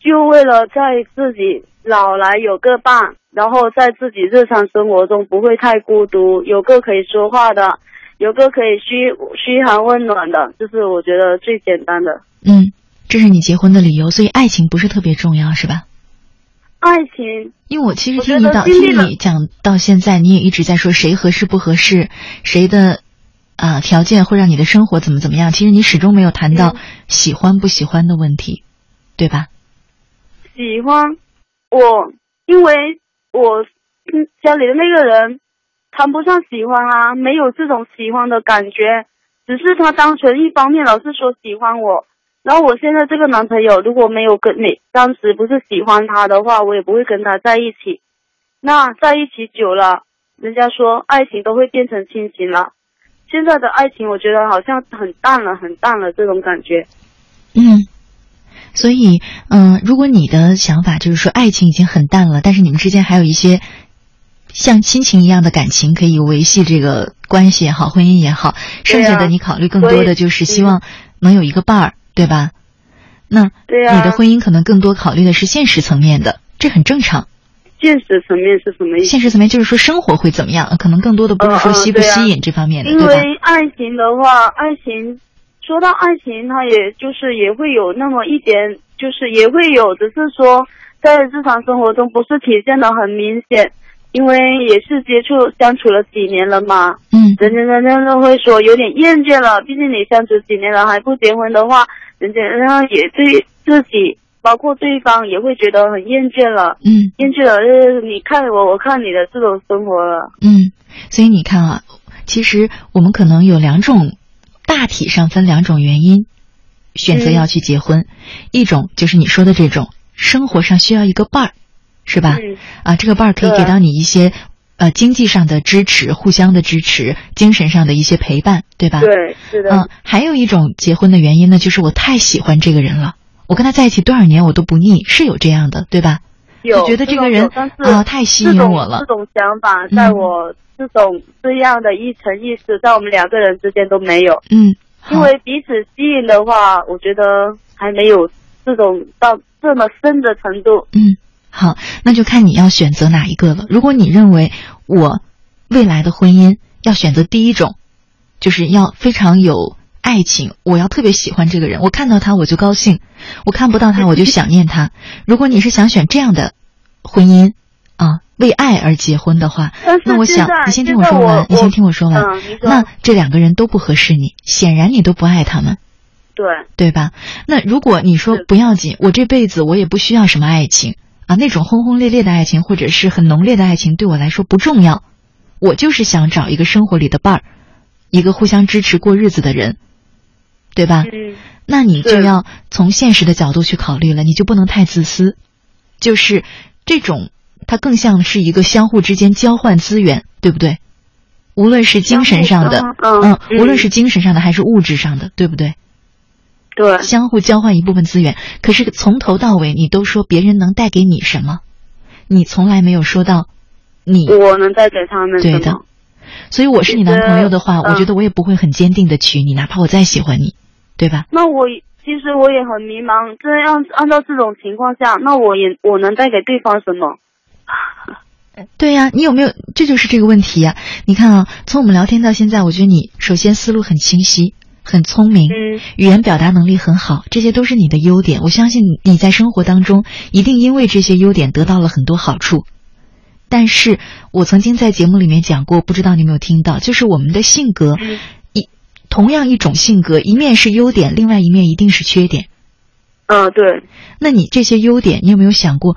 就为了在自己老来有个伴，然后在自己日常生活中不会太孤独，有个可以说话的，有个可以嘘嘘寒问暖的，就是我觉得最简单的嗯，这是你结婚的理由，所以爱情不是特别重要，是吧？爱情。因为我其实听你到听你讲到现在，你也一直在说谁合适不合适，谁的啊、条件会让你的生活怎么怎么样。其实你始终没有谈到嗯喜欢不喜欢的问题，对吧？喜欢我，因为我嗯家里的那个人谈不上喜欢啊，没有这种喜欢的感觉，只是他单纯一方面老是说喜欢我，然后我现在这个男朋友如果没有跟你当时不是喜欢他的话，我也不会跟他在一起。那在一起久了，人家说爱情都会变成亲情了。现在的爱情，我觉得好像很淡了，很淡了这种感觉。嗯，所以嗯、如果你的想法就是说爱情已经很淡了，但是你们之间还有一些像亲情一样的感情可以维系这个关系也好，婚姻也好，剩下的你考虑更多的就是希嗯望能有一个伴儿，对吧？那对啊你的婚姻可能更多考虑的是现实层面的，这很正常。现实层面是什么意思？现实层面就是说生活会怎么样，可能更多的不是说吸不吸引这方面的，因对吧？为爱情的话，爱情说到爱情，它也就是也会有那么一点，就是也会有，只是说在日常生活中不是体现的很明显，因为也是接触相处了几年了嘛，嗯。人家人家都会说有点厌倦了，毕竟你相处几年了还不结婚的话，人家人家也对自己包括对方也会觉得很厌倦了，嗯。厌倦了，就是，你看我，我看你的这种生活了。嗯，所以你看啊，其实我们可能有两种，大体上分两种原因，选择嗯。要去结婚，一种就是你说的这种生活上需要一个伴儿，是吧？嗯啊，这个伴儿可以给到你一些呃经济上的支持，互相的支持，精神上的一些陪伴，对吧？对，是的。嗯，还有一种结婚的原因呢，就是我太喜欢这个人了，我跟他在一起多少年我都不腻，是有这样的，对吧？有就觉得这个人啊太吸引我了这种想法，嗯在我这种这样的一层意识，在我们两个人之间都没有。嗯，因为彼此吸引的话，我觉得还没有这种到这么深的程度。嗯，好，那就看你要选择哪一个了。如果你认为我未来的婚姻要选择第一种，就是要非常有爱情，我要特别喜欢这个人，我看到他我就高兴，我看不到他我就想念他。如果你是想选这样的婚姻啊，为爱而结婚的话，那我想你先听我我说完，你先听我说完。嗯那这两个人都不合适你，显然你都不爱他们。对，对吧？那如果你说不要紧，我这辈子我也不需要什么爱情啊，那种轰轰烈烈的爱情或者是很浓烈的爱情对我来说不重要，我就是想找一个生活里的伴儿，一个互相支持过日子的人，对吧？嗯那你就要从现实的角度去考虑了，你就不能太自私，就是这种，它更像是一个相互之间交换资源，对不对？无论是精神上的，嗯嗯，无论是精神上的还是物质上的，对不对？对，相互交换一部分资源。可是从头到尾，你都说别人能带给你什么，你从来没有说到你我能带给他们对的。所以我是你男朋友的话，我觉得我也不会很坚定的娶你，哪怕我再喜欢你，对吧？那我其实我也很迷茫，这样按照这种情况下，那我也我能带给对方什么？对呀、你有没有？这就是这个问题呀、你看啊，从我们聊天到现在，我觉得你首先思路很清晰，很聪明，嗯语言表达能力很好，这些都是你的优点。我相信你在生活当中一定因为这些优点得到了很多好处。但是我曾经在节目里面讲过，不知道你有没有听到，就是我们的性格，嗯一同样一种性格，一面是优点，另外一面一定是缺点。嗯、对，那你这些优点，你有没有想过，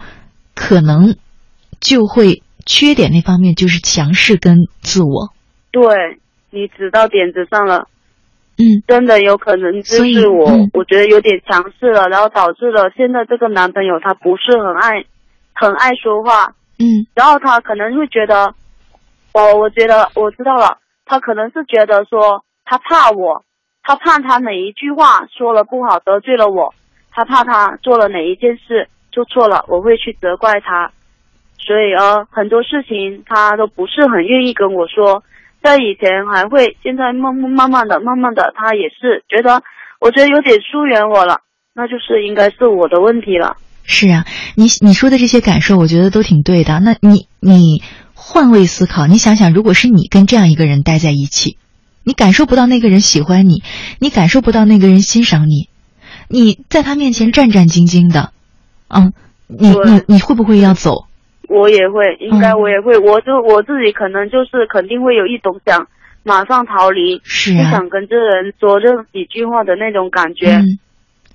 可能就会缺点那方面就是强势跟自我？对你指到点子上了，嗯。真的有可能就是我，嗯。我觉得有点强势了，然后导致了现在这个男朋友他不是很爱，很爱说话，嗯。然后他可能会觉得，哦，我觉得我知道了，他可能是觉得说他怕我，他怕他哪一句话说了不好得罪了我，他怕他做了哪一件事做错了，我会去责怪他，所以呃很多事情他都不是很愿意跟我说，在以前还会，现在慢慢慢慢的慢慢的他也是觉得，我觉得有点疏远我了，那就是应该是我的问题了。是啊，你你说的这些感受，我觉得都挺对的。那你你换位思考，你想想，如果是你跟这样一个人待在一起，你感受不到那个人喜欢你，你感受不到那个人欣赏你，你在他面前战战兢兢的，嗯，你你你会不会要走？我也会，应该嗯。我也会，我就我自己可能就是肯定会有一种想马上逃离，是啊，想跟这人说这几句话的那种感觉。嗯，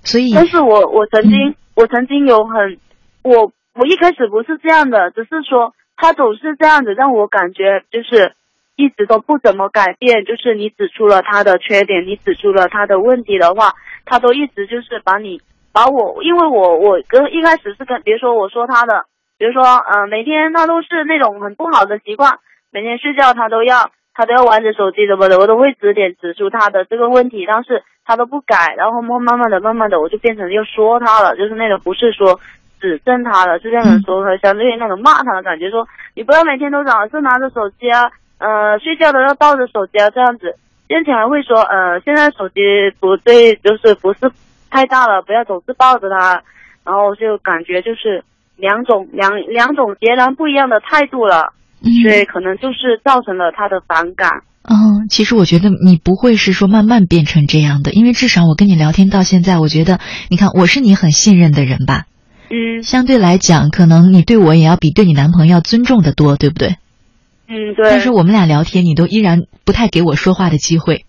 所以但是我我曾经、嗯。我曾经有很，我我一开始不是这样的，只是说他总是这样子让我感觉就是一直都不怎么改变，就是你指出了他的缺点，你指出了他的问题的话，他都一直就是把你把我，因为我我跟一开始是跟别说我说他的，比如说呃每天他都是那种很不好的习惯，每天睡觉他都要他都要玩着手机什么的，我都会指点指出他的这个问题，但是他都不改，然后慢慢慢的慢慢的我就变成又说他了，就是那种不是说指正他了，是这样说他相对于那种骂他的感觉，说你不要每天都老是拿着手机啊，呃睡觉都要抱着手机啊这样子。并且还会说，呃，现在手机不对，就是不是太大了，不要总是抱着它，然后就感觉就是两种两两种截然不一样的态度了，嗯所以可能就是造成了他的反感。嗯，其实我觉得你不会是说慢慢变成这样的，因为至少我跟你聊天到现在，我觉得你看我是你很信任的人吧，嗯相对来讲，可能你对我也要比对你男朋友要尊重的多，对不对？嗯，对。但是我们俩聊天，你都依然不太给我说话的机会，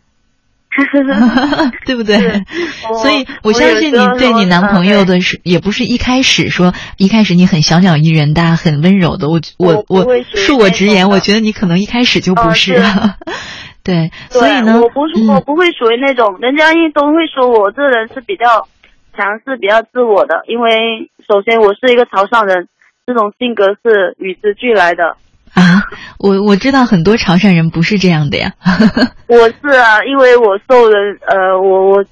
对不对？所以我相信你对你男朋友的是，也不是一开始说一开始你很小鸟依人的、很温柔的。我我我恕我直言，我觉得你可能一开始就不哦是。是 对，对所以呢，我不是、嗯我不会属于那种，人家一都会说我这人是比较强势、比较自我的，因为首先我是一个潮汕人，这种性格是与之俱来的。啊，我我知道很多潮汕人不是这样的呀。我是啊，因为我受人呃，我我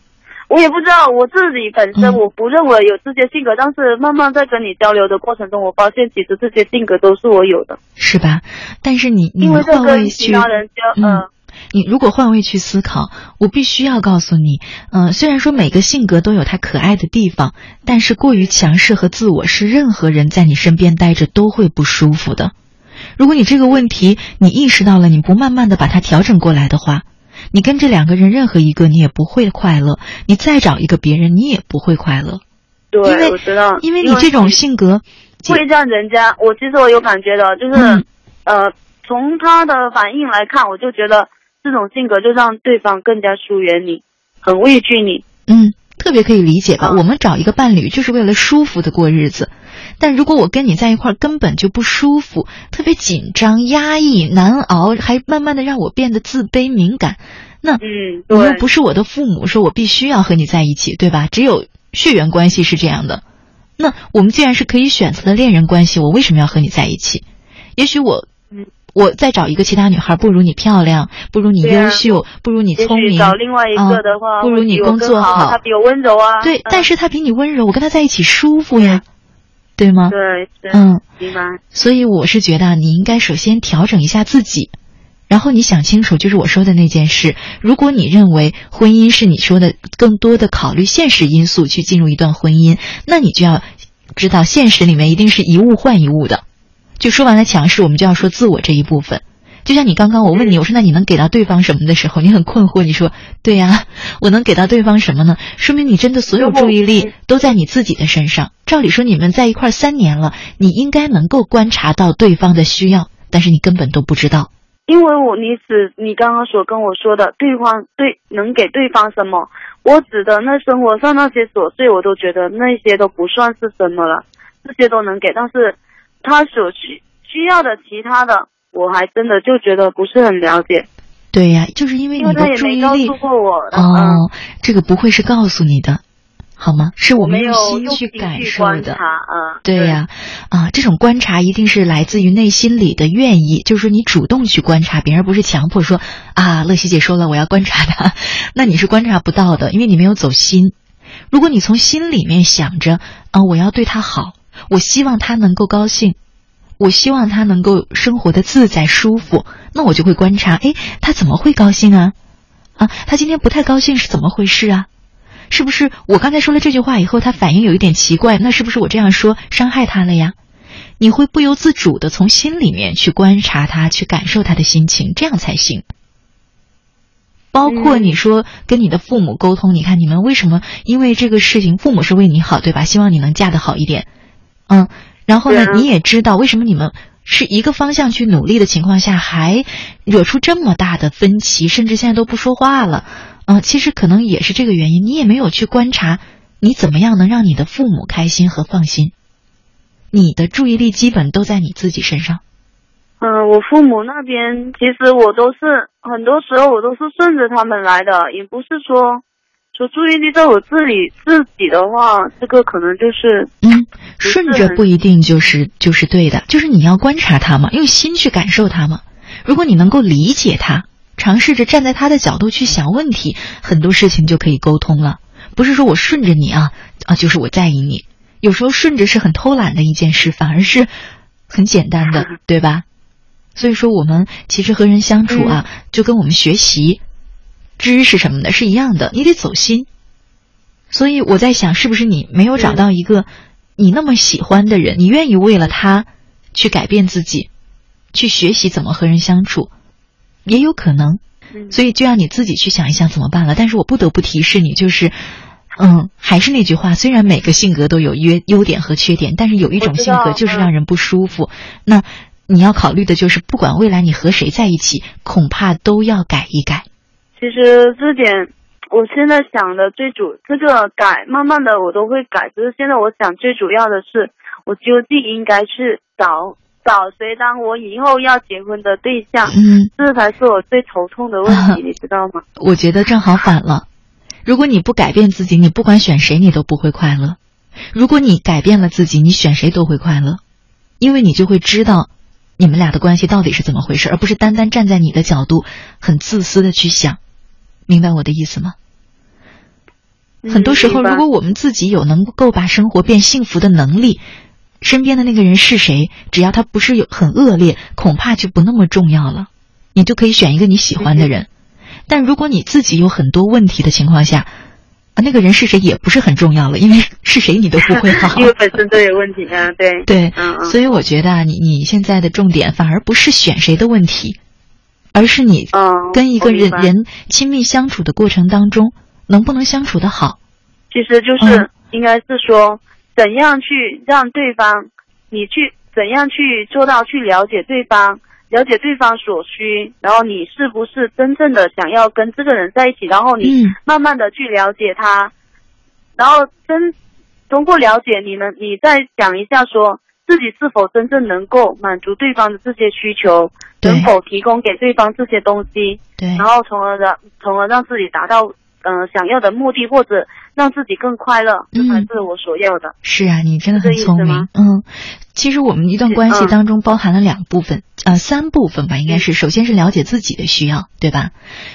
我也不知道我自己本身嗯我不认为有这些性格，但是慢慢在跟你交流的过程中，我发现其实这些性格都是我有的，是吧？但是你你因为这换跟位去，其他人交呃嗯，你如果换位去思考，我必须要告诉你，嗯、虽然说每个性格都有它可爱的地方，但是过于强势和自我是任何人在你身边待着都会不舒服的。如果你这个问题你意识到了，你不慢慢的把它调整过来的话，你跟这两个人任何一个你也不会快乐，你再找一个别人你也不会快乐，因为对，我知道，因为你这种性格，会让人家，我其实我有感觉的，就是、嗯呃，从他的反应来看，我就觉得这种性格就让对方更加疏远你，很畏惧你。嗯，特别可以理解吧？嗯我们找一个伴侣就是为了舒服的过日子，但如果我跟你在一块儿根本就不舒服，特别紧张、压抑、难熬，还慢慢的让我变得自卑、敏感，那嗯，你又，不是我的父母，说我必须要和你在一起，对吧？只有血缘关系是这样的。那我们既然是可以选择的恋人关系，我为什么要和你在一起？也许我嗯，我再找一个其他女孩，不如你漂亮，不如你优秀，不如你聪明，找另外一个的话，啊不如你工作好，他比我温柔啊。对，嗯但是他比你温柔，我跟他在一起舒服呀，对吗？对对，嗯，明白。所以我是觉得啊你应该首先调整一下自己，然后你想清楚，就是我说的那件事。如果你认为婚姻是你说的更多的考虑现实因素去进入一段婚姻，那你就要知道现实里面一定是一物换一物的。就说完了强势，我们就要说自我这一部分。就像你刚刚我问你，我说那你能给到对方什么的时候，你很困惑，你说对呀、我能给到对方什么呢？说明你真的所有注意力都在你自己的身上。照理说你们在一块儿三年了，你应该能够观察到对方的需要，但是你根本都不知道。因为我你指你刚刚所跟我说的，对方对能给对方什么，我指的那生活上那些琐碎，我都觉得那些都不算是什么了，这些都能给，但是他所需需要的其他的，我还真的就觉得不是很了解，对呀，就是因为你的注意力哦，这个不会是告诉你的，好吗？是我们用心去感受的。观察，嗯，对呀、啊，这种观察一定是来自于内心里的愿意，就是说你主动去观察别人，而不是强迫说啊，乐西姐说了我要观察他，那你是观察不到的，因为你没有走心。如果你从心里面想着啊，我要对他好，我希望他能够高兴，我希望他能够生活的自在舒服，那我就会观察，哎，他怎么会高兴啊？啊，他今天不太高兴是怎么回事啊？是不是我刚才说了这句话以后，他反应有一点奇怪？那是不是我这样说伤害他了呀？你会不由自主的从心里面去观察他，去感受他的心情，这样才行。包括你说跟你的父母沟通，你看你们为什么因为这个事情，父母是为你好，对吧？希望你能嫁得好一点，嗯，然后呢，啊你也知道为什么你们是一个方向去努力的情况下，还惹出这么大的分歧，甚至现在都不说话了。嗯、其实可能也是这个原因，你也没有去观察你怎么样能让你的父母开心和放心。你的注意力基本都在你自己身上。嗯，我父母那边其实我都是很多时候我都是顺着他们来的，也不是说说注意力在我自己自己的话，这个可能就是嗯，顺着不一定就是就是对的，就是你要观察他嘛，用心去感受他嘛。如果你能够理解他，尝试着站在他的角度去想问题，很多事情就可以沟通了。不是说我顺着你啊啊，就是我在意你。有时候顺着是很偷懒的一件事，反而是很简单的，对吧？所以说，我们其实和人相处啊，就跟我们学习知识什么的是一样的，你得走心。所以我在想，是不是你没有找到一个你那么喜欢的人，你愿意为了他去改变自己，去学习怎么和人相处，也有可能。嗯所以就让你自己去想一想怎么办了。但是我不得不提示你，就是，嗯，还是那句话，虽然每个性格都有优优点和缺点，但是有一种性格就是嗯让人不舒服。那你要考虑的就是，不管未来你和谁在一起，恐怕都要改一改。其实这点，我现在想的最主这个改，慢慢的我都会改。只是现在我想最主要的是，我究竟应该去找找谁当我以后要结婚的对象，嗯，这才是我最头痛的问题，你知道吗？我觉得正好反了。如果你不改变自己，你不管选谁，你都不会快乐；如果你改变了自己，你选谁都会快乐，因为你就会知道你们俩的关系到底是怎么回事，而不是单单站在你的角度很自私的去想。明白我的意思吗？很多时候，如果我们自己有能够把生活变幸福的能力，身边的那个人是谁，只要他不是有很恶劣，恐怕就不那么重要了。你就可以选一个你喜欢的人。但如果你自己有很多问题的情况下，啊，那个人是谁也不是很重要了，因为是谁你都不会好。因为本身都有问题啊，对 对，嗯嗯，所以我觉得啊，你你现在的重点反而不是选谁的问题，而是你嗯跟一个人人亲密相处的过程当中，能不能相处的好。其实就是嗯应该是说，怎样去让对方，你去怎样去做到去了解对方，了解对方所需，然后你是不是真正的想要跟这个人在一起，然后你嗯慢慢的去了解他，然后真通过了解你们，你再想一下说。自己是否真正能够满足对方的这些需求，能否提供给对方这些东西，对然后从而让从而让自己达到呃想要的目的，或者让自己更快乐，这才嗯是我所要的。是啊，你真的很聪明。嗯，其实我们一段关系嗯当中包含了两部分，呃，三部分吧，应该是首先是了解自己的需要，对吧？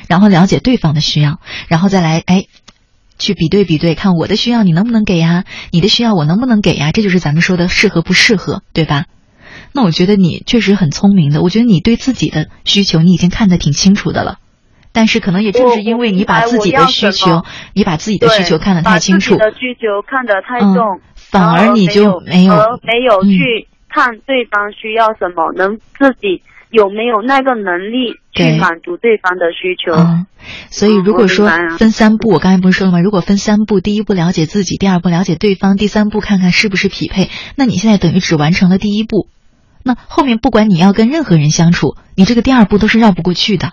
然后了解对方的需要，然后再来哎。去比对比对，看我的需要你能不能给呀？你的需要我能不能给呀？这就是咱们说的适合不适合，对吧？那我觉得你确实很聪明的，我觉得你对自己的需求你已经看得挺清楚的了。但是可能也正是因为你把自己的需求你把自己的需求看得太清楚，把自己的需求看得太嗯重，反而你就没有而没有嗯去看对方需要什么，能自己有没有那个能力去满足对方的需求。嗯，所以如果说分三步，我刚才不是说了吗？如果分三步，第一步了解自己，第二步了解对方，第三步看看是不是匹配，那你现在等于只完成了第一步。那后面不管你要跟任何人相处，你这个第二步都是绕不过去的，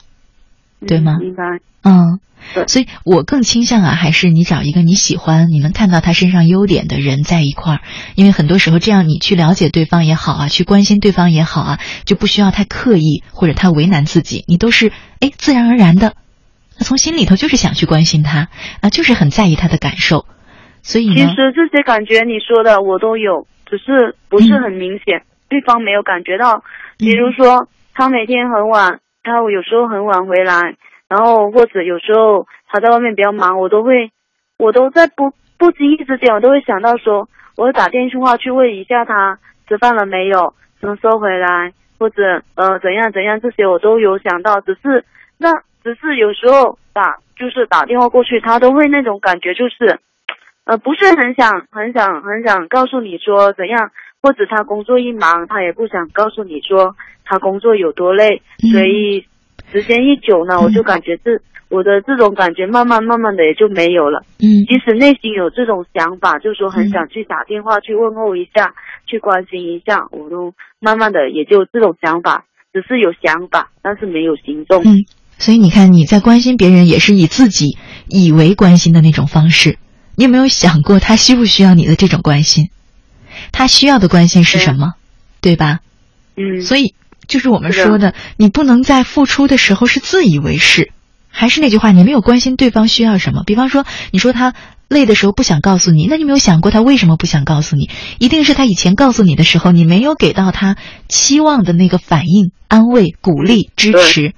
对吗嗯明白。嗯对。所以我更倾向啊，还是你找一个你喜欢、你能看到他身上优点的人在一块儿，因为很多时候这样你去了解对方也好啊，去关心对方也好啊，就不需要太刻意或者太为难自己，你都是哎自然而然的，那从心里头就是想去关心他啊，就是很在意他的感受，所以，其实这些感觉你说的我都有，只是不是很明显，对方没有感觉到。比如说，他每天很晚，他有时候很晚回来，然后或者有时候他在外面比较忙，我都会，我都在不不经意之间，我都会想到说，我会打电话去问一下他吃饭了没有，什么时候回来，或者呃怎样怎样，这些我都有想到，只是那只是有时候打就是打电话过去，他都会那种感觉就是。呃，不是很想、很想、很想告诉你说怎样，或者他工作一忙，他也不想告诉你说他工作有多累，嗯所以时间一久呢，嗯我就感觉这我的这种感觉慢慢慢慢的也就没有了。嗯即使内心有这种想法，就是说很想去打电话去问候一下，去关心一下，我都慢慢的也就这种想法，只是有想法，但是没有行动。嗯，所以你看你在关心别人也是以自己以为关心的那种方式，你有没有想过他需不需要你的这种关心？他需要的关心是什么，对吧？嗯，所以就是我们说的，你不能在付出的时候是自以为是。还是那句话，你没有关心对方需要什么。比方说，你说他累的时候不想告诉你，那你没有想过他为什么不想告诉你？一定是他以前告诉你的时候，你没有给到他期望的那个反应、安慰、鼓励、支持。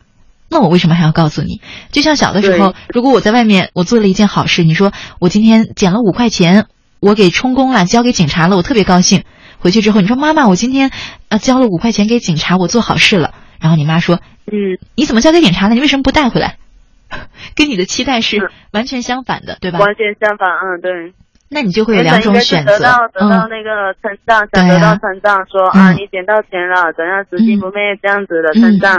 那我为什么还要告诉你？就像小的时候，如果我在外面我做了一件好事，你说我今天捡了五块钱，我给充公了，交给警察了，我特别高兴。回去之后，你说妈妈，我今天呃交了五块钱给警察，我做好事了。然后你妈说，嗯，你怎么交给警察了？你为什么不带回来？跟你的期待是是完全相反的，对吧？完全相反，嗯，对。那你就会有两种选择得到，得到嗯，那个称赞，想得到称赞，说啊嗯你捡到钱了，怎样拾金不昧这样子的称赞，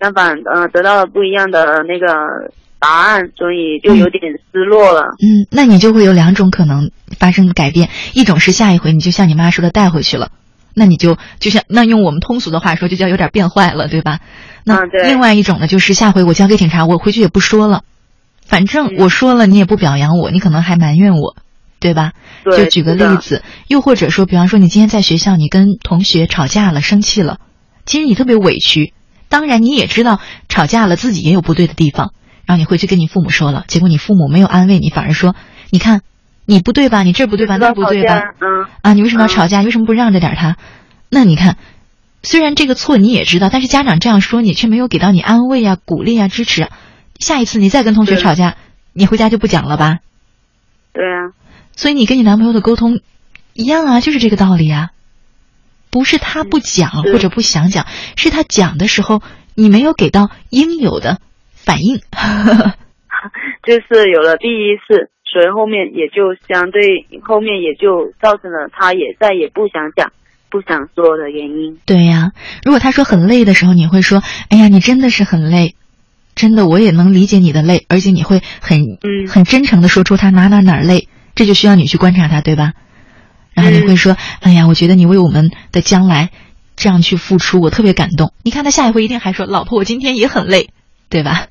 相反呃得到了不一样的那个答案，所以就有点失落了。嗯，那你就会有两种可能发生改变，一种是下一回你就像你妈说的带回去了，那你就就像那用我们通俗的话说，就叫有点变坏了，对吧？那另外一种呢，就是下回我交给警察，我回去也不说了，反正嗯我说了你也不表扬我，你可能还埋怨我，对吧？对，就举个例，子，又或者说，比方说你今天在学校你跟同学吵架了，生气了，其实你特别委屈，当然你也知道吵架了自己也有不对的地方，然后你回去跟你父母说了，结果你父母没有安慰你，反而说，你看你不对吧，你这不对吧，那不对吧，嗯，啊，你为什么要嗯吵架？你为什么不让着点他？那你看，虽然这个错你也知道，但是家长这样说你，却没有给到你安慰啊、鼓励啊、支持啊。下一次你再跟同学吵架，你回家就不讲了吧？对啊，所以你跟你男朋友的沟通一样啊，就是这个道理啊。不是他不讲或者不想讲，是他讲的时候你没有给到应有的反应。就是有了第一次，所以后面也就相对后面也就造成了他也再也不想讲、不想说的原因。对呀，如果他说很累的时候，你会说：“哎呀，你真的是很累，真的我也能理解你的累，而且你会很嗯很真诚的说出他哪哪哪累，这就需要你去观察他，对吧？然后你会说：“哎呀，我觉得你为我们的将来这样去付出，我特别感动。”你看他下一回一定还说：“老婆，我今天也很累，对吧？”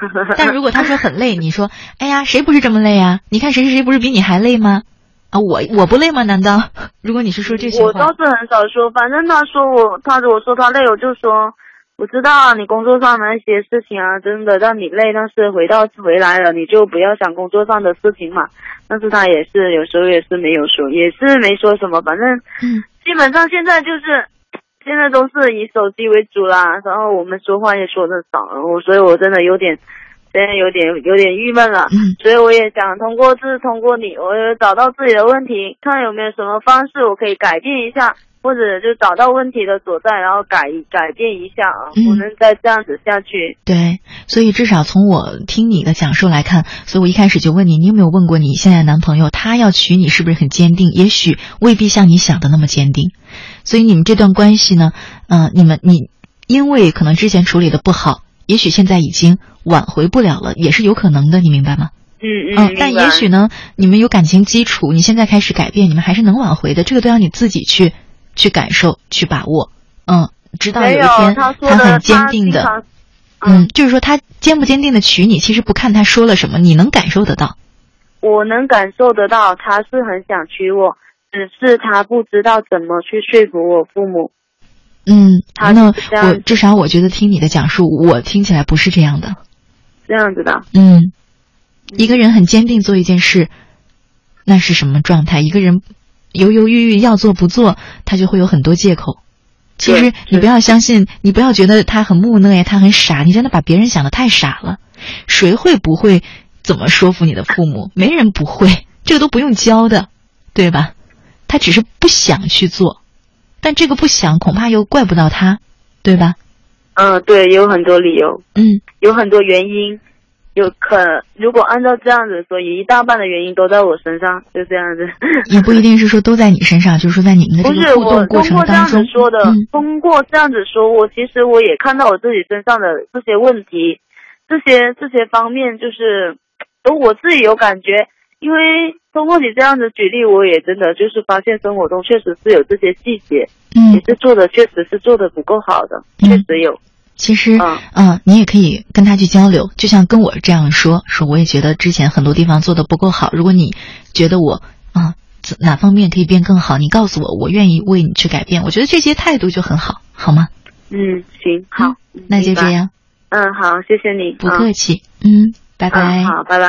但如果他说很累，你说：“哎呀，谁不是这么累啊？你看谁谁谁不是比你还累吗？”啊，我我不累吗？难道 如果你是说这些话我倒，是很少说，反正他说我，他如果说他累，我就说我知道啊，你工作上的那些事情啊，真的让你累，但是回到回来了，你就不要想工作上的事情嘛。但是他也是有时候也是没有说，也是没说什么，反正嗯基本上现在就是现在都是以手机为主啦，然后我们说话也说的少，我所以我真的有点现在有点有点郁闷了。嗯所以我也想通过这通过你，我有找到自己的问题，看有没有什么方式我可以改变一下，或者就找到问题的所在，然后改改变一下啊，嗯不能再这样子下去。对，所以至少从我听你的讲述来看，所以我一开始就问你，你有没有问过你现在男朋友，他要娶你是不是很坚定？也许未必像你想的那么坚定。所以你们这段关系呢，嗯、你们你因为可能之前处理的不好，也许现在已经挽回不了了，也是有可能的，你明白吗？嗯嗯，嗯，但也许呢，你们有感情基础，你现在开始改变，你们还是能挽回的。这个都要你自己去去感受、去把握。嗯，直到有一天他很坚定的，嗯，就是说他坚不坚定的娶你，其实不看他说了什么，你能感受得到。我能感受得到他是很想娶我，只是他不知道怎么去说服我父母。嗯，他那我至少我觉得听你的讲述，我听起来不是这样的。这样子的，嗯，一个人很坚定做一件事，那是什么状态？一个人犹犹豫豫要做不做，他就会有很多借口。其实你不要相信，你不要觉得他很木讷呀，他很傻，你真的把别人想的太傻了。谁会不会怎么说服你的父母？没人不会，这个都不用教的，对吧？他只是不想去做，但这个不想恐怕又怪不到他，对吧？嗯，对，有很多理由，嗯，有很多原因，有可如果按照这样子说，一大半的原因都在我身上，就这样子。也不一定是说都在你身上，就是说在你们的不是这个互我动过程通过这样，子说的，嗯通过这样子说，我其实我也看到我自己身上的这些问题，这些这些方面，就是都我自己有感觉。因为通过你这样的举例，我也真的就是发现生活中确实是有这些细节，嗯也，是做的确实是做的不够好的，嗯确实有。其实，嗯嗯，你也可以跟他去交流，就像跟我这样说，说我也觉得之前很多地方做的不够好。如果你觉得我啊怎哪方面可以变更好，你告诉我，我愿意为你去改变。我觉得这些态度就很好，好吗？嗯，行，好，那就这。样，嗯，好，谢谢你。不客气。嗯，拜拜。嗯，好，拜拜。